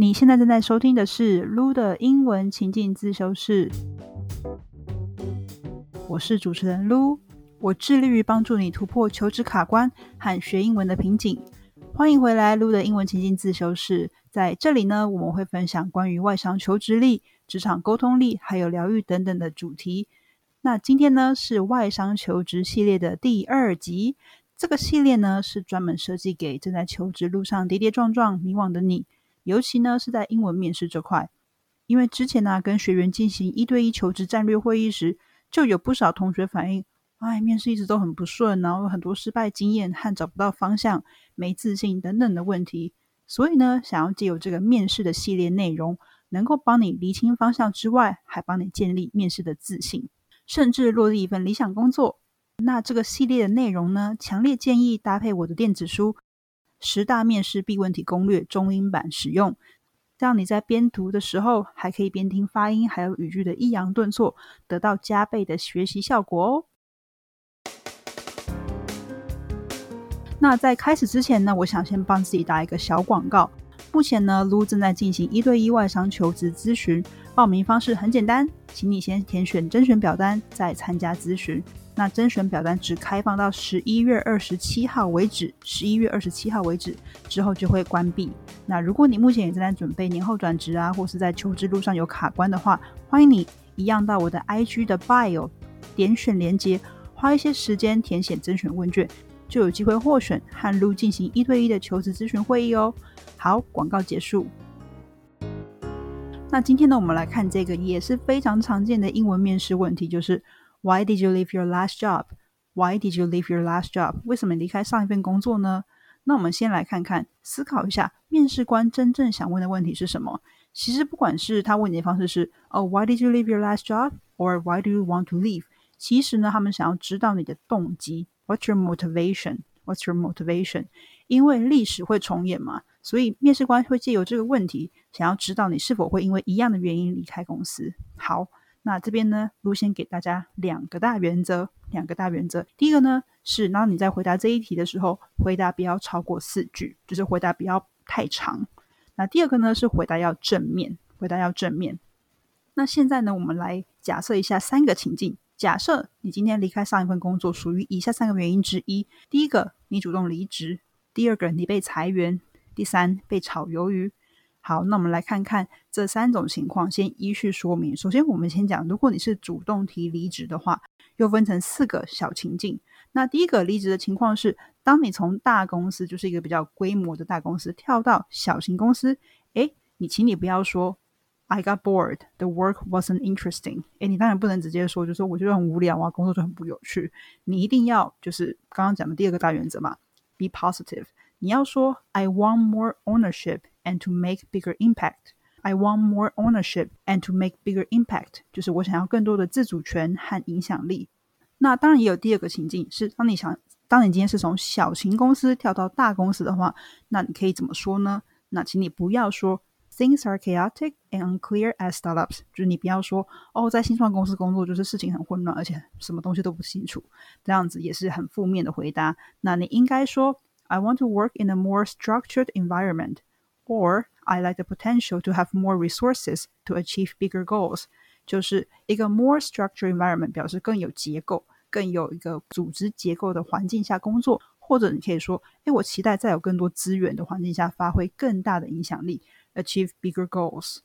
你现在正在收听的是 Lu 的英文情境自修室，我是主持人 Lu，我致力于帮助你突破求职卡关和学英文的瓶颈。欢迎回来，Lu 的英文情境自修室，在这里呢，我们会分享关于外商求职力、职场沟通力，还有疗愈等等的主题。那今天呢，是外商求职系列的第二集。这个系列呢，是专门设计给正在求职路上跌跌撞撞、迷惘的你。尤其呢是在英文面试这块，因为之前呢跟学员进行一对一求职战略会议时，就有不少同学反映，哎，面试一直都很不顺，然后有很多失败经验和找不到方向、没自信等等的问题。所以呢，想要借由这个面试的系列内容，能够帮你厘清方向之外，还帮你建立面试的自信，甚至落地一份理想工作。那这个系列的内容呢，强烈建议搭配我的电子书。十大面试必问题攻略中英版使用，这样你在边读的时候，还可以边听发音，还有语句的抑扬顿挫，得到加倍的学习效果哦。那在开始之前呢，我想先帮自己打一个小广告。目前呢，Lu 正在进行一对一外商求职咨询，报名方式很简单，请你先填选甄选表单，再参加咨询。那甄选表单只开放到十一月二十七号为止，十一月二十七号为止之后就会关闭。那如果你目前也正在准备年后转职啊，或是在求职路上有卡关的话，欢迎你一样到我的 IG 的 bio 点选连接，花一些时间填写甄选问卷，就有机会获选和路进行一对一的求职咨询会议哦。好，广告结束。那今天呢，我们来看这个也是非常常见的英文面试问题，就是。Why did you leave your last job? Why did you leave your last job? 为什么离开上一份工作呢？那我们先来看看，思考一下，面试官真正想问的问题是什么？其实不管是他问你的方式是哦，Why did you leave your last job? or Why do you want to leave? 其实呢，他们想要知道你的动机。What's your motivation? What's your motivation? 因为历史会重演嘛，所以面试官会借由这个问题，想要知道你是否会因为一样的原因离开公司。好。那这边呢，卢先给大家两个大原则，两个大原则。第一个呢是，然后你在回答这一题的时候，回答不要超过四句，就是回答不要太长。那第二个呢是回答要正面，回答要正面。那现在呢，我们来假设一下三个情境。假设你今天离开上一份工作，属于以下三个原因之一：第一个，你主动离职；第二个，你被裁员；第三，被炒鱿鱼。好，那我们来看看这三种情况，先依序说明。首先，我们先讲，如果你是主动提离职的话，又分成四个小情境。那第一个离职的情况是，当你从大公司，就是一个比较规模的大公司，跳到小型公司，诶，你请你不要说 I got bored, the work wasn't interesting。诶，你当然不能直接说，就说我觉得很无聊啊，工作就很不有趣。你一定要就是刚刚讲的第二个大原则嘛，be positive。你要说 I want more ownership and to make bigger impact. I want more ownership and to make bigger impact，就是我想要更多的自主权和影响力。那当然也有第二个情境，是当你想，当你今天是从小型公司跳到大公司的话，那你可以怎么说呢？那请你不要说 Things are chaotic and unclear as startups，就是你不要说哦，在新创公司工作就是事情很混乱，而且什么东西都不清楚，这样子也是很负面的回答。那你应该说 I want to work in a more structured environment, Or I like the potential to have more resources to achieve bigger goals。就是一个 more structured environment 表示更有结构、更有一个组织结构的环境下工作，或者你可以说，哎，我期待在有更多资源的环境下发挥更大的影响力，achieve bigger goals。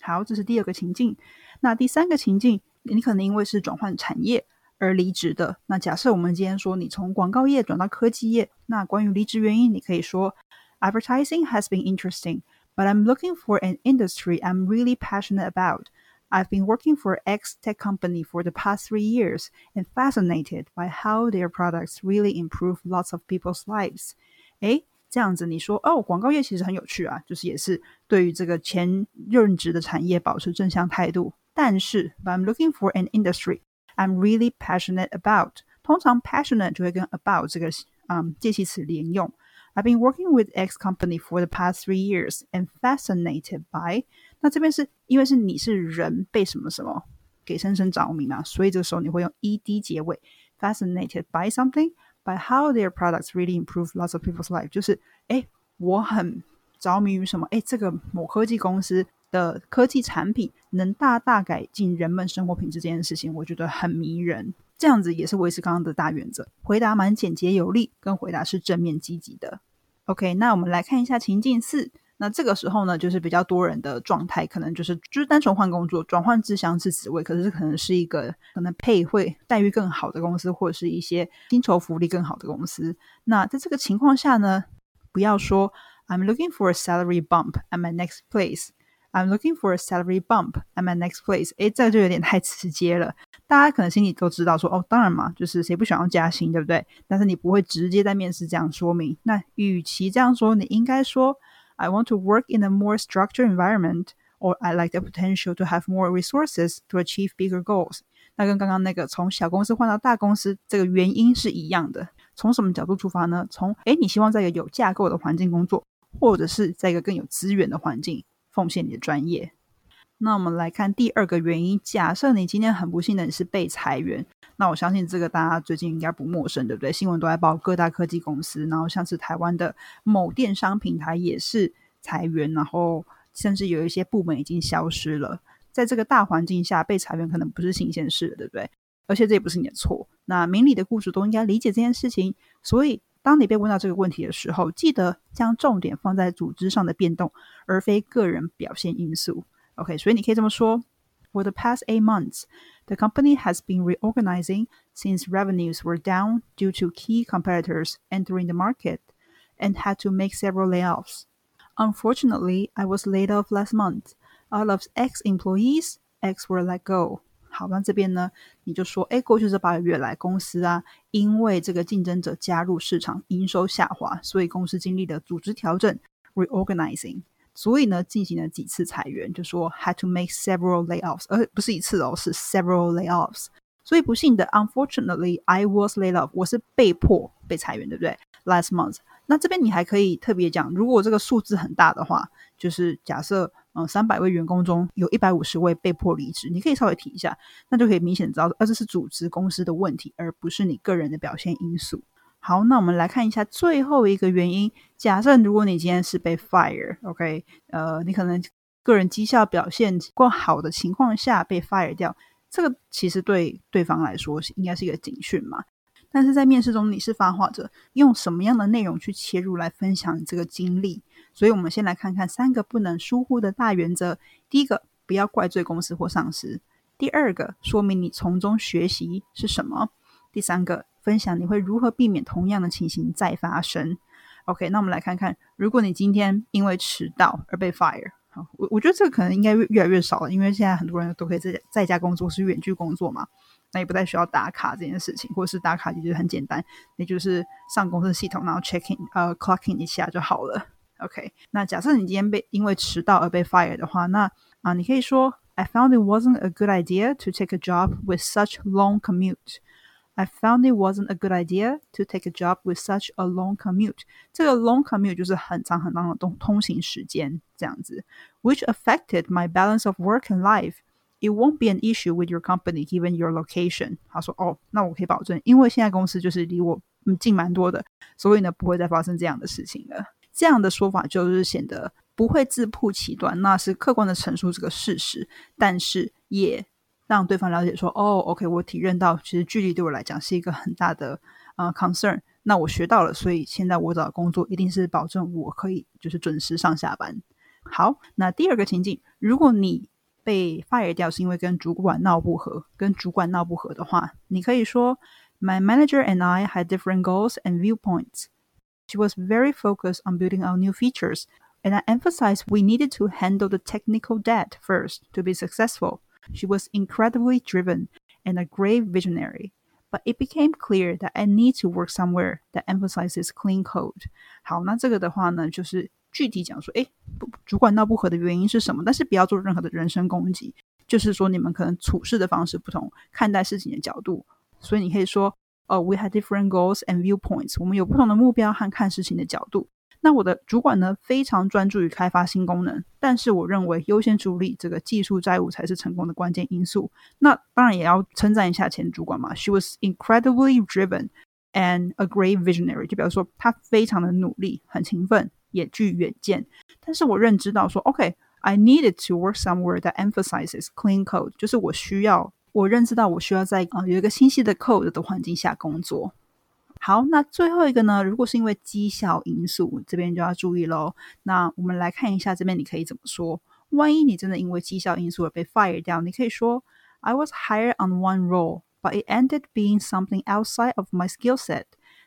好，这是第二个情境。那第三个情境，你可能因为是转换产业。而离职的。那假设我们今天说你从广告业转到科技业，那关于离职原因，你可以说 ：Advertising has been interesting, but I'm looking for an industry I'm really passionate about. I've been working for X tech company for the past three years and fascinated by how their products really improve lots of people's lives. 诶，这样子你说哦，广告业其实很有趣啊，就是也是对于这个前任职的产业保持正向态度。但是，but I'm looking for an industry I'm really passionate about。通常 passionate 就会跟 about 这个嗯介系词连用。 I've been working with X company for the past three years and fascinated by。那这边是因为是你是人被什么什么给深深着迷嘛，所以这时候你会用 ed 结尾，fascinated by something by how their products really improve lots of people's life。就是哎，我很 着迷于什么？哎，这个某科技公司的科技产品能大大改进人们生活品质这件事情，我觉得很迷人。 这样子也是维持刚刚的大原则，回答蛮简洁有力，跟回答是正面积极的。OK，那我们来看一下情境四。那这个时候呢，就是比较多人的状态，可能就是就是单纯换工作，转换至相似职位，可是可能是一个可能配会待遇更好的公司，或者是一些薪酬福利更好的公司。那在这个情况下呢，不要说 I'm looking for a salary bump at my next place。I'm looking for a salary bump at my next place。诶，这就有点太直接了。大家可能心里都知道，说哦，当然嘛，就是谁不想要加薪，对不对？但是你不会直接在面试这样说明。那与其这样说，你应该说。I want to work in a more structured environment, or I like the potential to have more resources to achieve bigger goals。那跟刚刚那个从小公司换到大公司这个原因是一样的。从什么角度出发呢？从诶，你希望在一个有架构的环境工作，或者是在一个更有资源的环境奉献你的专业。那我们来看第二个原因。假设你今天很不幸的你是被裁员，那我相信这个大家最近应该不陌生，对不对？新闻都在报各大科技公司，然后像是台湾的某电商平台也是裁员，然后甚至有一些部门已经消失了。在这个大环境下，被裁员可能不是新鲜事，对不对？而且这也不是你的错。那明理的雇主都应该理解这件事情。所以，当你被问到这个问题的时候，记得将重点放在组织上的变动，而非个人表现因素。OK，所以你可以这么说：For the past eight months, the company has been reorganizing since revenues were down due to key competitors entering the market and had to make several layoffs. Unfortunately, I was laid off last month. Out of X employees, X were let go. 好，那这边呢，你就说，哎，过去这八个月来，公司啊，因为这个竞争者加入市场，营收下滑，所以公司经历了组织调整 （reorganizing）。所以呢，进行了几次裁员，就说 had to make several layoffs，而不是一次哦，是 several layoffs。所以不幸的，unfortunately I was laid off，我是被迫被裁员，对不对？Last month，那这边你还可以特别讲，如果这个数字很大的话，就是假设嗯三百位员工中有一百五十位被迫离职，你可以稍微提一下，那就可以明显知道，呃，这是组织公司的问题，而不是你个人的表现因素。好，那我们来看一下最后一个原因。假设如果你今天是被 fire，OK，呃，你可能个人绩效表现过好的情况下被 fire 掉，这个其实对对方来说是应该是一个警讯嘛。但是在面试中你是发话者，用什么样的内容去切入来分享你这个经历？所以我们先来看看三个不能疏忽的大原则。第一个，不要怪罪公司或上司；第二个，说明你从中学习是什么；第三个。分享你会如何避免同样的情形再发生？OK，那我们来看看，如果你今天因为迟到而被 fire，我我觉得这个可能应该越来越少了，因为现在很多人都可以在在家工作，是远距工作嘛，那也不太需要打卡这件事情，或者是打卡其实很简单，也就是上公司系统，然后 checking 呃，clocking 一下就好了。OK，那假设你今天被因为迟到而被 fire 的话，那啊，你可以说，I found it wasn't a good idea to take a job with such long commute。I found it wasn't a good idea to take a job with such a long commute。这个 long commute 就是很长很长的通通行时间这样子，which affected my balance of work and life. It won't be an issue with your company given your location。他说：“哦，那我可以保证，因为现在公司就是离我嗯近蛮多的，所以呢不会再发生这样的事情了。”这样的说法就是显得不会自曝其短，那是客观的陈述这个事实，但是也 让对方了解说，哦，OK，我体认到其实距离对我来讲是一个很大的呃 concern。那我学到了，所以现在我找工作一定是保证我可以就是准时上下班。好，那第二个情境，如果你被 fire 掉是因为跟主管闹不和，跟主管闹不和的话，你可以说，My manager and I had different goals and viewpoints. She was very focused on building our new features, and I emphasized we needed to handle the technical debt first to be successful. She was incredibly driven and a great visionary, but it became clear that I need to work somewhere that emphasizes clean code. 好，那这个的话呢，就是具体讲说，哎，主管闹不和的原因是什么？但是不要做任何的人身攻击，就是说你们可能处事的方式不同，看待事情的角度，所以你可以说，哦，we had different goals and viewpoints，我们有不同的目标和看事情的角度。 那我的主管呢，非常专注于开发新功能，但是我认为优先处理这个技术债务才是成功的关键因素。那当然也要称赞一下前主管嘛，She was incredibly driven and a great visionary，就表示说她非常的努力，很勤奋，也具远见。但是我认知到说，OK，I needed to work somewhere that emphasizes clean code，就是我需要，我认知到我需要在啊有一个清晰的 code 的环境下工作。好，那最后一个呢？如果是因为绩效因素，这边就要注意喽。那我们来看一下这边你可以怎么说。万一你真的因为绩效因素而被 fire 掉，你可以说 I was hired on one role, but it ended being something outside of my skill set.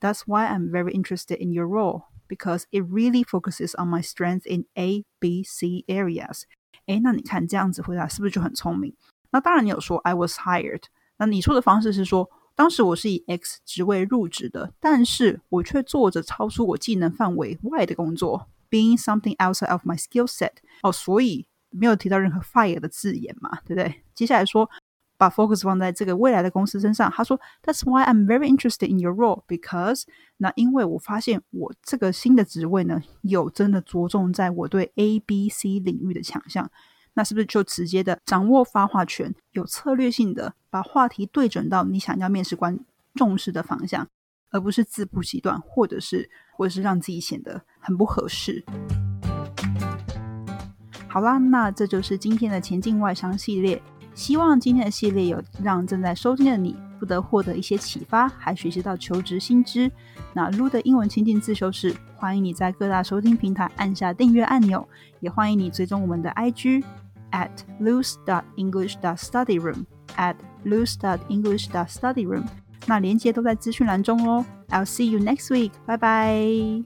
That's why I'm very interested in your role because it really focuses on my strength in A, B, C areas. 诶，那你看这样子回答是不是就很聪明？那当然你有说 I was hired，那你说的方式是说。当时我是以 X 职位入职的，但是我却做着超出我技能范围外的工作，being something outside of my skill set。哦，所以没有提到任何 fire 的字眼嘛，对不对？接下来说，把 focus 放在这个未来的公司身上。他说，That's why I'm very interested in your role because 那因为我发现我这个新的职位呢，有真的着重在我对 A、B、C 领域的强项。那是不是就直接的掌握发话权，有策略性的把话题对准到你想要面试官重视的方向，而不是自不其断，或者是或者是让自己显得很不合适。好啦，那这就是今天的前进外商系列。希望今天的系列有让正在收听的你不得获得一些启发，还学习到求职新知。那 Lu 的英文情境自修室，欢迎你在各大收听平台按下订阅按钮，也欢迎你追踪我们的 IG。at loose.english.studyroom at loose.english.studyroom。那连接都在资讯栏中哦。I'll see you next week. Bye bye.